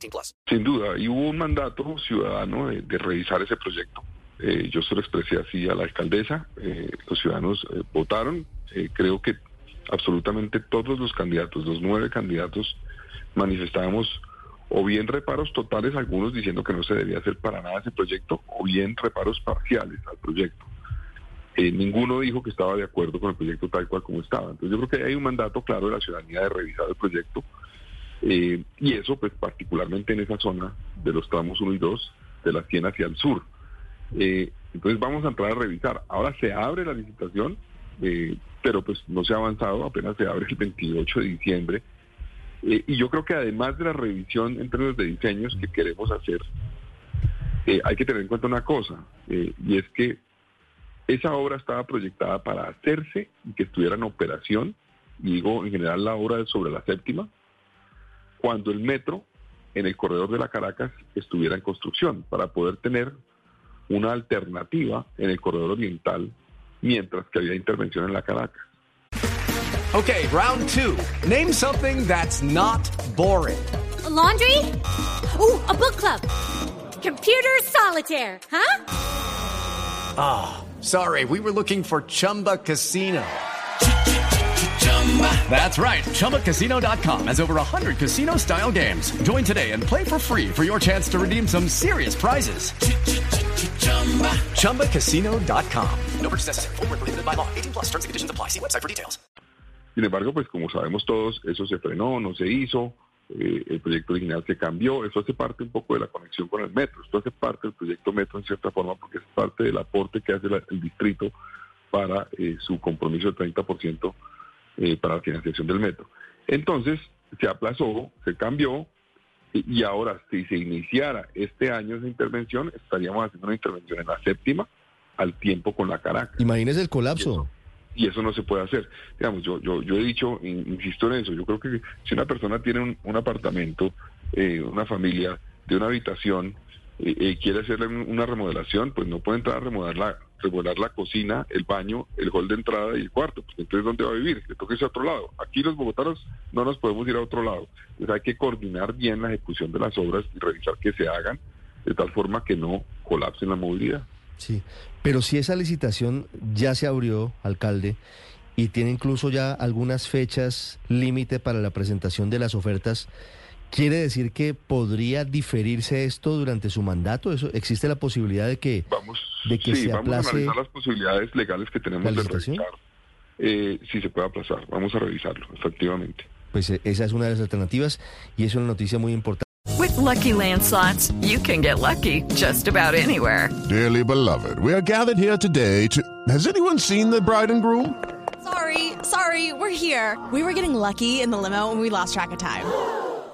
18 plus. Sin duda, y hubo un mandato ciudadano de, revisar ese proyecto. Eh, yo se lo expresé así a la alcaldesa. Eh, los ciudadanos eh, votaron. Creo que absolutamente todos los candidatos, los nueve candidatos, manifestábamos o bien reparos totales, algunos diciendo que no se debía hacer para nada ese proyecto, o bien reparos parciales al proyecto. Ninguno dijo que estaba de acuerdo con el proyecto tal cual como estaba. Entonces yo creo que hay un mandato claro de la ciudadanía de revisar el proyecto, eh, y eso pues particularmente en esa zona de los tramos 1 y 2, de la 100 hacia el sur. Eh, entonces vamos a entrar a revisar. Ahora se abre la licitación, eh, pero pues no se ha avanzado, apenas se abre el 28 de diciembre. Y yo creo que además de la revisión en términos de diseños que queremos hacer, hay que tener en cuenta una cosa, y es que esa obra estaba proyectada para hacerse y que estuviera en operación, y digo en general la obra sobre la séptima, cuando el metro en el corredor de la Caracas estuviera en construcción, para poder tener una alternativa en el corredor oriental, mientras que había intervención en la Caracas. Okay, round two. Name something that's not boring. A laundry? Ooh, a book club. Computer solitaire, huh? Ah, sorry, we were looking for Chumba Casino. That's right. ChumbaCasino.com has over 100 casino style games. Join today and play for free for your chance to redeem some serious prizes. ChumbaCasino.com. No purchase necessary. Void were prohibited by law. 18 plus. Terms and conditions apply. See website for details. Sin embargo, pues como sabemos todos, eso se frenó, no se hizo, eh, el proyecto original se cambió, eso hace parte un poco de la conexión con el metro, esto hace parte del proyecto metro en cierta forma porque es parte del aporte que hace la- el distrito para eh, su compromiso del 30% eh, para la financiación del metro. Entonces, se aplazó, se cambió, y, y ahora si se iniciara este año esa intervención, estaríamos haciendo una intervención en la séptima al tiempo con la Caracas Imagínese el colapso. y eso no se puede hacer. Digamos, yo, yo, yo he dicho, in- insisto en eso, yo creo que si una persona tiene un, un apartamento, eh, una familia de una habitación, eh, quiere hacerle un- una remodelación, pues no puede entrar a remodelar la, remodelar la cocina, el baño, el hall de entrada y el cuarto. Pues entonces, ¿dónde va a vivir? Le toca irse a otro lado. Aquí los bogotanos no nos podemos ir a otro lado. Hay que coordinar bien la ejecución de las obras y revisar que se hagan de tal forma que no colapsen la movilidad. Sí, pero si esa licitación ya se abrió, alcalde, y tiene incluso ya algunas fechas límite para la presentación de las ofertas, ¿quiere decir que podría diferirse esto durante su mandato? ¿Eso, ¿Existe la posibilidad de que, Vamos, de que sí, se vamos a aplace analizar las posibilidades legales que tenemos de revisar. Eh, si se puede aplazar, vamos a revisarlo, efectivamente. pues eh, esa es una de las alternativas y es una noticia muy importante? With Lucky Land slots, you can get lucky just about anywhere. Dearly beloved, we are gathered here today to. Has anyone seen the bride and groom? Sorry, sorry, we're here. We were getting lucky in the limo and we lost track of time.